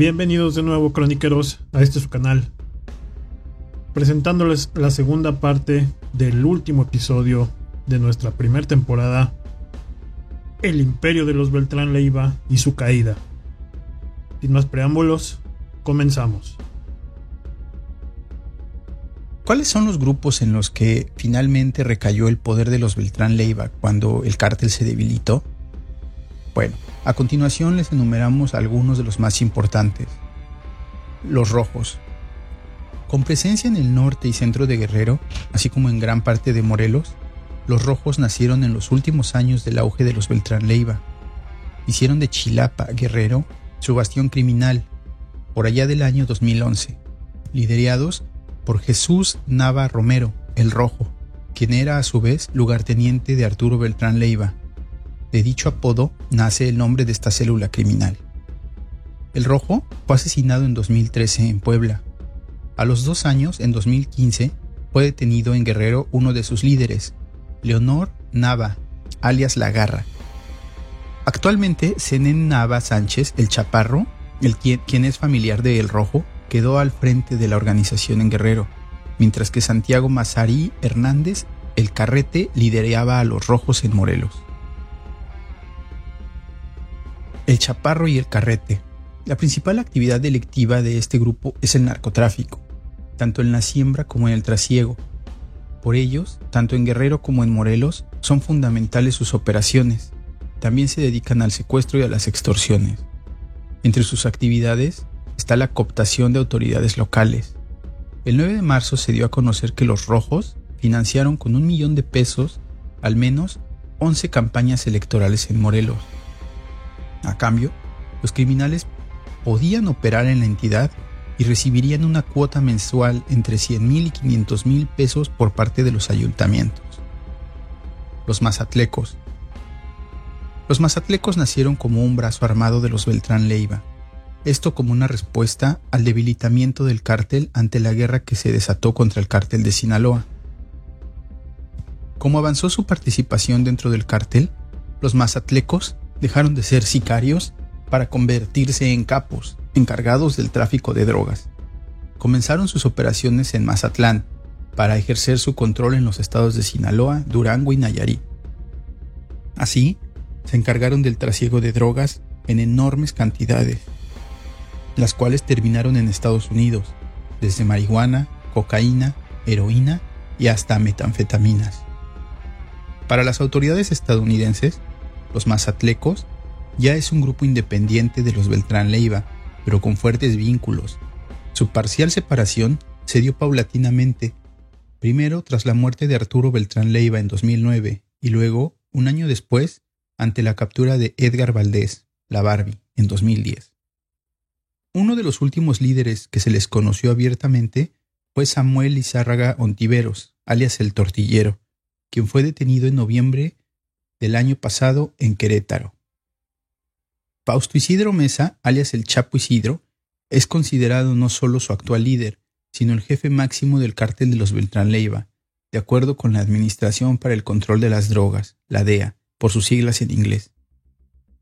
Bienvenidos de nuevo, croniqueros, a este su canal. Presentándoles la segunda parte del último episodio de nuestra primera temporada, El Imperio de los Beltrán Leiva y su caída. Sin más preámbulos, comenzamos. ¿Cuáles son los grupos en los que finalmente recayó el poder de los Beltrán Leiva cuando el cártel se debilitó? Bueno, a continuación les enumeramos algunos de los más importantes. Los rojos. Con presencia en el norte y centro de Guerrero, así como en gran parte de Morelos, los rojos nacieron en los últimos años del auge de los Beltrán Leiva. Hicieron de Chilapa, Guerrero, su bastión criminal, por allá del año 2011, liderados por Jesús Nava Romero, el Rojo, quien era a su vez lugarteniente de Arturo Beltrán Leiva, de dicho apodo nace el nombre de esta célula criminal. El Rojo fue asesinado en 2013 en Puebla. A los dos años, en 2015, fue detenido en Guerrero uno de sus líderes, Leonor Nava, alias La Garra. Actualmente, Zenén Nava Sánchez, el Chaparro, el quien, es familiar de El Rojo, quedó al frente de la organización en Guerrero, mientras que Santiago Mazarí Hernández, el Carrete, lideraba a los Rojos en Morelos. El Chaparro y el Carrete. La principal actividad delictiva de este grupo es el narcotráfico, tanto en la siembra como en el trasiego. Por ellos, tanto en Guerrero como en Morelos, son fundamentales sus operaciones. También se dedican al secuestro y a las extorsiones. Entre sus actividades está la cooptación de autoridades locales. El 9 de marzo se dio a conocer que los rojos financiaron con un millón de pesos al menos 11 campañas electorales en Morelos. A cambio, los criminales podían operar en la entidad y recibirían una cuota mensual entre 100 mil y 500 mil pesos por parte de los ayuntamientos. Los mazatlecos. Los mazatlecos nacieron como un brazo armado de los Beltrán Leiva, esto como una respuesta al debilitamiento del cártel ante la guerra que se desató contra el cártel de Sinaloa. Como avanzó su participación dentro del cártel, los mazatlecos dejaron de ser sicarios para convertirse en capos, encargados del tráfico de drogas. Comenzaron sus operaciones en Mazatlán para ejercer su control en los estados de Sinaloa, Durango y Nayarit. Así, se encargaron del trasiego de drogas en enormes cantidades, las cuales terminaron en Estados Unidos, desde marihuana, cocaína, heroína y hasta metanfetaminas. Para las autoridades estadounidenses, los mazatlecos, ya es un grupo independiente de los Beltrán Leiva, pero con fuertes vínculos. Su parcial separación se dio paulatinamente, primero tras la muerte de Arturo Beltrán Leiva en 2009 y luego, un año después, ante la captura de Edgar Valdés, la Barbie, en 2010. Uno de los últimos líderes que se les conoció abiertamente fue Samuel Izárraga Ontiveros, alias el Tortillero, quien fue detenido en noviembre del año pasado en Querétaro. Fausto Isidro Mesa, alias el Chapo Isidro, es considerado no solo su actual líder, sino el jefe máximo del cártel de los Beltrán Leiva, de acuerdo con la Administración para el Control de las Drogas, la DEA, por sus siglas en inglés.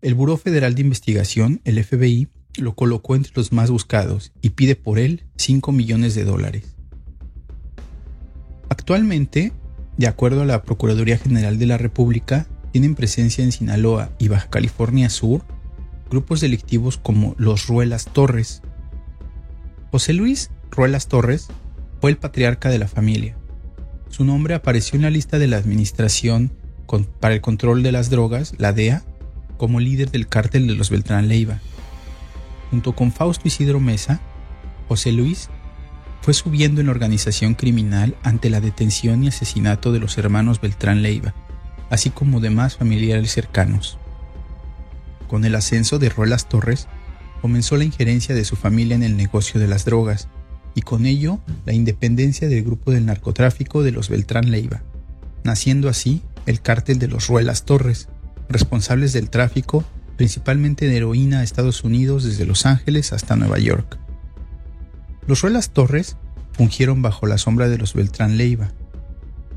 El Buró Federal de Investigación, el FBI, lo colocó entre los más buscados y pide por él 5 millones de dólares. Actualmente, de acuerdo a la Procuraduría General de la República, tienen presencia en Sinaloa y Baja California Sur grupos delictivos como los Ruelas Torres. José Luis Ruelas Torres fue el patriarca de la familia. Su nombre apareció en la lista de la Administración para el Control de las Drogas, la DEA, como líder del cártel de los Beltrán Leiva. Junto con Fausto Isidro Mesa, José Luis fue subiendo en la organización criminal ante la detención y asesinato de los hermanos Beltrán Leiva así como demás familiares cercanos. Con el ascenso de Ruelas Torres, comenzó la injerencia de su familia en el negocio de las drogas, y con ello la independencia del grupo del narcotráfico de los Beltrán Leiva, naciendo así el cártel de los Ruelas Torres, responsables del tráfico principalmente de heroína a Estados Unidos desde Los Ángeles hasta Nueva York. Los Ruelas Torres fungieron bajo la sombra de los Beltrán Leiva,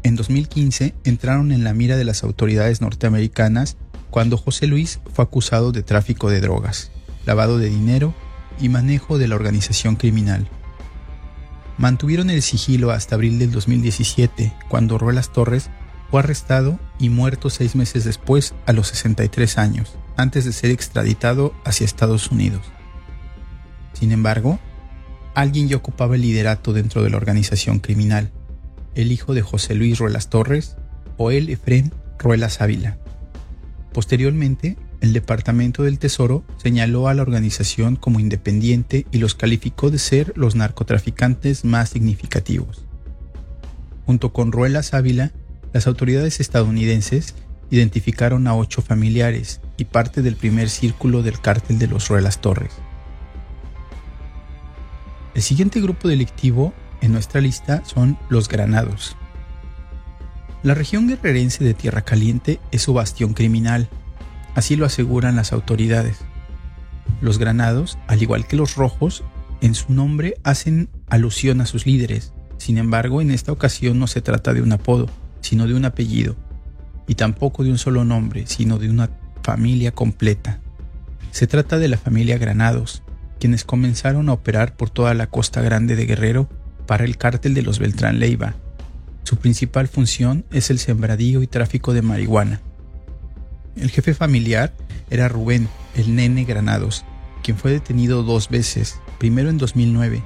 en 2015 entraron en la mira de las autoridades norteamericanas cuando José Luis fue acusado de tráfico de drogas, lavado de dinero y manejo de la organización criminal. Mantuvieron el sigilo hasta abril del 2017, cuando Ruelas Torres fue arrestado y muerto seis meses después a los 63 años, antes de ser extraditado hacia Estados Unidos. Sin embargo, alguien ya ocupaba el liderato dentro de la organización criminal, el hijo de José Luis Ruelas Torres, o el Efrén Ruelas Ávila. Posteriormente, el Departamento del Tesoro señaló a la organización como independiente y los calificó de ser los narcotraficantes más significativos. Junto con Ruelas Ávila, las autoridades estadounidenses identificaron a ocho familiares y parte del primer círculo del cártel de los Ruelas Torres. El siguiente grupo delictivo en nuestra lista son los granados. La región guerrerense de Tierra Caliente es su bastión criminal, así lo aseguran las autoridades. Los granados, al igual que los rojos, en su nombre hacen alusión a sus líderes, sin embargo en esta ocasión no se trata de un apodo, sino de un apellido, y tampoco de un solo nombre, sino de una familia completa. Se trata de la familia Granados, quienes comenzaron a operar por toda la costa grande de Guerrero para el cártel de los Beltrán Leiva, su principal función es el sembradío y tráfico de marihuana. El jefe familiar era Rubén, el nene Granados, quien fue detenido dos veces, primero en 2009.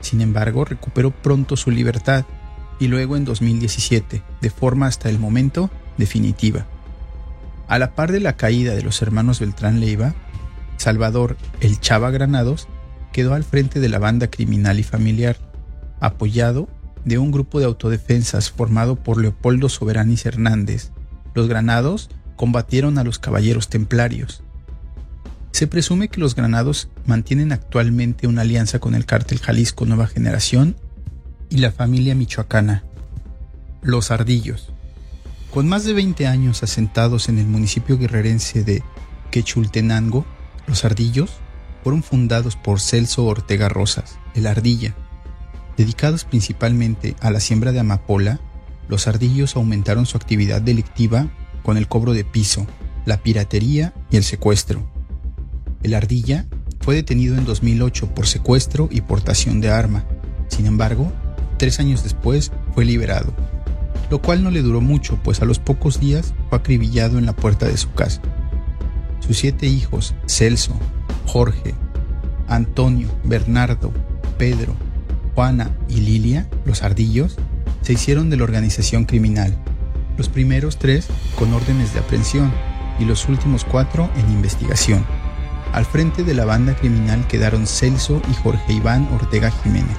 Sin embargo, recuperó pronto su libertad y luego en 2017, de forma hasta el momento definitiva. A la par de la caída de los hermanos Beltrán Leiva, Salvador, el Chava Granados, quedó al frente de la banda criminal y familiar, apoyado de un grupo de autodefensas formado por Leopoldo Soberanis Hernández, los granados combatieron a los caballeros templarios. Se presume que los granados mantienen actualmente una alianza con el cártel Jalisco Nueva Generación y la familia michoacana, los Ardillos. Con más de 20 años asentados en el municipio guerrerense de Quechultenango, los Ardillos fueron fundados por Celso Ortega Rosas, el Ardilla, Dedicados principalmente a la siembra de amapola, los ardillos aumentaron su actividad delictiva con el cobro de piso, la piratería y el secuestro. El ardilla fue detenido en 2008 por secuestro y portación de arma. Sin embargo, tres años después fue liberado, lo cual no le duró mucho, pues a los pocos días fue acribillado en la puerta de su casa. Sus siete hijos, Celso, Jorge, Antonio, Bernardo, Pedro, Juana y Lilia, los ardillos, se hicieron de la organización criminal, los primeros tres con órdenes de aprehensión y los últimos cuatro en investigación. Al frente de la banda criminal quedaron Celso y Jorge Iván Ortega Jiménez.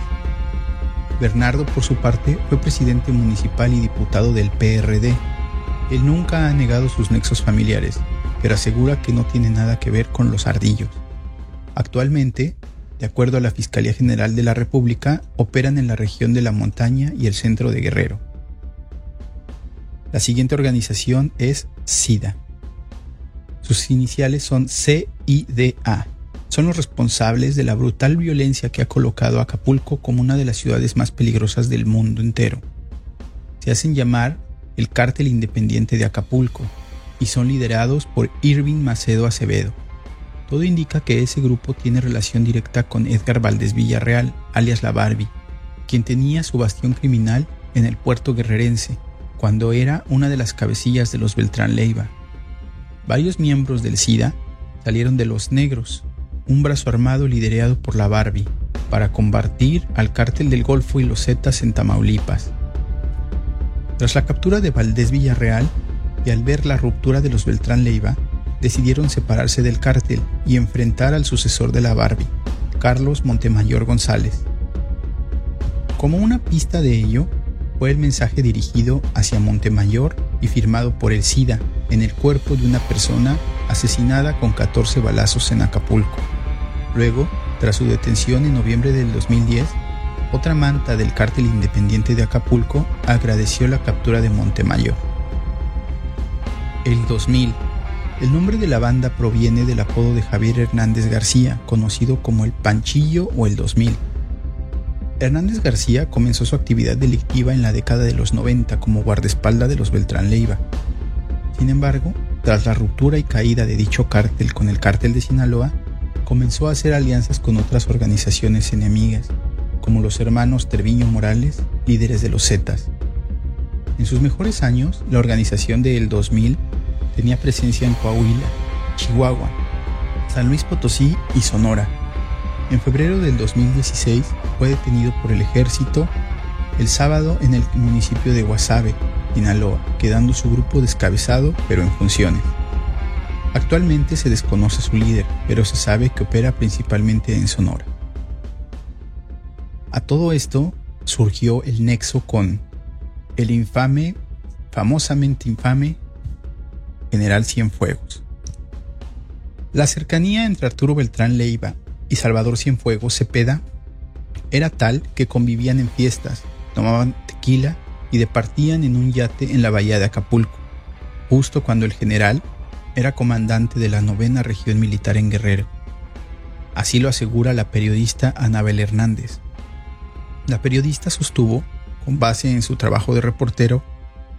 Bernardo, por su parte, fue presidente municipal y diputado del PRD. Él nunca ha negado sus nexos familiares, pero asegura que no tiene nada que ver con los ardillos. Actualmente de acuerdo a la Fiscalía General de la República, operan en la región de la montaña y el centro de Guerrero. La siguiente organización es SIDA. Sus iniciales son CIDA. Son los responsables de la brutal violencia que ha colocado a Acapulco como una de las ciudades más peligrosas del mundo entero. Se hacen llamar el Cártel Independiente de Acapulco y son liderados por Irving Macedo Acevedo todo indica que ese grupo tiene relación directa con Edgar Valdés Villarreal, alias La Barbie, quien tenía su bastión criminal en el puerto guerrerense, cuando era una de las cabecillas de los Beltrán Leiva. Varios miembros del SIDA salieron de los Negros, un brazo armado liderado por la Barbie, para combatir al cártel del Golfo y los Zetas en Tamaulipas. Tras la captura de Valdés Villarreal y al ver la ruptura de los Beltrán Leiva, decidieron separarse del cártel y enfrentar al sucesor de la Barbie, Carlos Montemayor González. Como una pista de ello, fue el mensaje dirigido hacia Montemayor y firmado por el SIDA en el cuerpo de una persona asesinada con 14 balazos en Acapulco. Luego, tras su detención en noviembre del 2010, otra manta del cártel independiente de Acapulco agradeció la captura de Montemayor. El 2000 el nombre de la banda proviene del apodo de Javier Hernández García, conocido como el Panchillo o el 2000. Hernández García comenzó su actividad delictiva en la década de los 90 como guardaespaldas de los Beltrán Leiva. Sin embargo, tras la ruptura y caída de dicho cártel con el cártel de Sinaloa, comenzó a hacer alianzas con otras organizaciones enemigas, como los hermanos Terviño Morales, líderes de los Zetas. En sus mejores años, la organización del 2000 tenía presencia en Coahuila, Chihuahua, San Luis Potosí y Sonora. En febrero del 2016 fue detenido por el ejército el sábado en el municipio de Guasave, Sinaloa, quedando su grupo descabezado pero en funciones. Actualmente se desconoce su líder, pero se sabe que opera principalmente en Sonora. A todo esto surgió el nexo con el infame, famosamente infame, general Cienfuegos. La cercanía entre Arturo Beltrán Leiva y Salvador Cienfuegos Cepeda era tal que convivían en fiestas, tomaban tequila y departían en un yate en la bahía de Acapulco, justo cuando el general era comandante de la novena región militar en Guerrero. Así lo asegura la periodista Anabel Hernández. La periodista sostuvo, con base en su trabajo de reportero,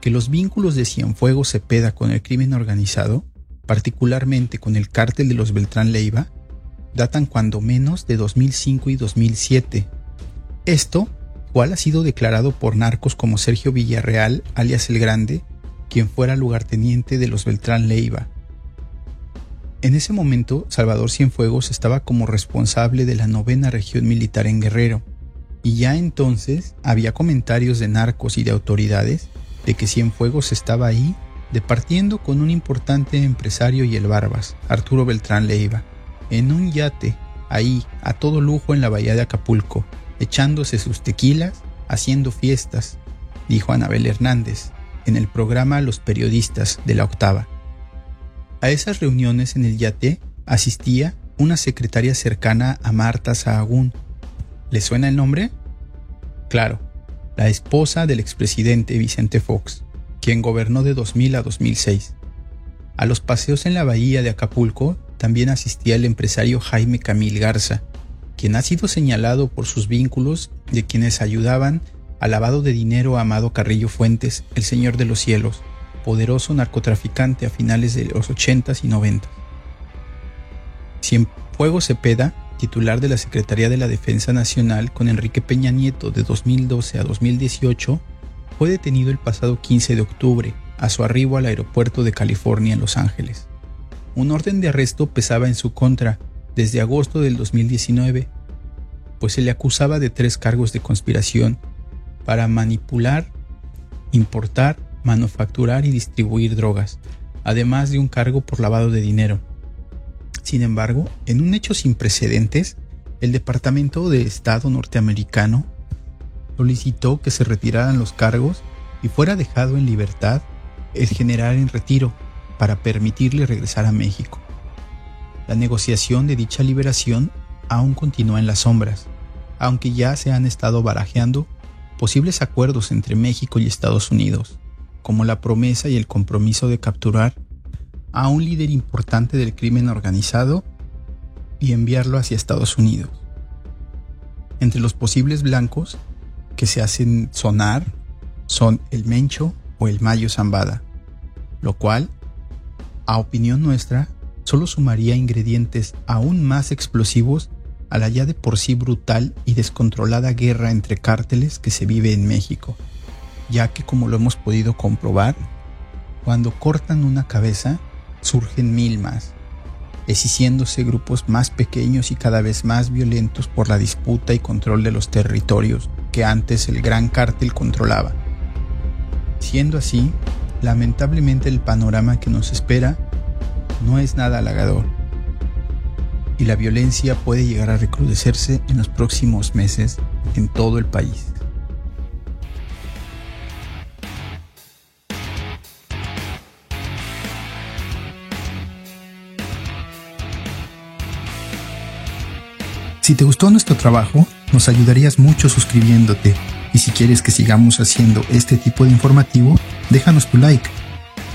que los vínculos de Cienfuegos Cepeda con el crimen organizado, particularmente con el cártel de los Beltrán Leiva, datan cuando menos de 2005 y 2007. Esto cual ha sido declarado por narcos como Sergio Villarreal, alias El Grande, quien fuera lugarteniente de los Beltrán Leiva. En ese momento, Salvador Cienfuegos estaba como responsable de la novena región militar en Guerrero, y ya entonces había comentarios de narcos y de autoridades de que Cienfuegos estaba ahí departiendo con un importante empresario y el Barbas, Arturo Beltrán Leiva, en un yate, ahí, a todo lujo en la bahía de Acapulco, echándose sus tequilas, haciendo fiestas, dijo Anabel Hernández en el programa Los Periodistas de la Octava. A esas reuniones en el yate asistía una secretaria cercana a Marta Sahagún. ¿Le suena el nombre? Claro, la esposa del expresidente Vicente Fox, quien gobernó de 2000 a 2006. A los paseos en la bahía de Acapulco también asistía el empresario Jaime Camil Garza, quien ha sido señalado por sus vínculos de quienes ayudaban al lavado de dinero a Amado Carrillo Fuentes, el Señor de los Cielos, poderoso narcotraficante a finales de los 80s y 90s. Cienfuegos Cepeda, titular de la Secretaría de la Defensa Nacional con Enrique Peña Nieto de 2012 a 2018, fue detenido el pasado 15 de octubre a su arribo al aeropuerto de California en Los Ángeles. Un orden de arresto pesaba en su contra desde agosto del 2019, pues se le acusaba de tres cargos de conspiración para manipular, importar, manufacturar y distribuir drogas, además de un cargo por lavado de dinero. Sin embargo, en un hecho sin precedentes, el Departamento de Estado norteamericano solicitó que se retiraran los cargos y fuera dejado en libertad el general en retiro para permitirle regresar a México. La negociación de dicha liberación aún continúa en las sombras, aunque ya se han estado barajeando posibles acuerdos entre México y Estados Unidos, como la promesa y el compromiso de capturar a un líder importante del crimen organizado y enviarlo hacia Estados Unidos. Entre los posibles blancos que se hacen sonar son el Mencho o el Mayo Zambada, lo cual, a opinión nuestra, solo sumaría ingredientes aún más explosivos a la ya de por sí brutal y descontrolada guerra entre cárteles que se vive en México, ya que como lo hemos podido comprobar, cuando cortan una cabeza, surgen mil más, exiciéndose grupos más pequeños y cada vez más violentos por la disputa y control de los territorios que antes el gran cártel controlaba. Siendo así, lamentablemente el panorama que nos espera no es nada halagador y la violencia puede llegar a recrudecerse en los próximos meses en todo el país. Si te gustó nuestro trabajo, nos ayudarías mucho suscribiéndote y si quieres que sigamos haciendo este tipo de informativo, déjanos tu like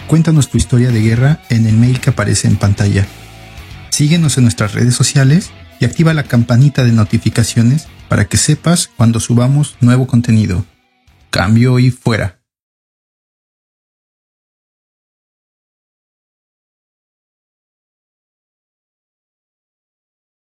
Cuéntanos tu historia de guerra en el mail que aparece en pantalla. Síguenos en nuestras redes sociales y activa la campanita de notificaciones para que sepas cuando subamos nuevo contenido. Cambio y fuera.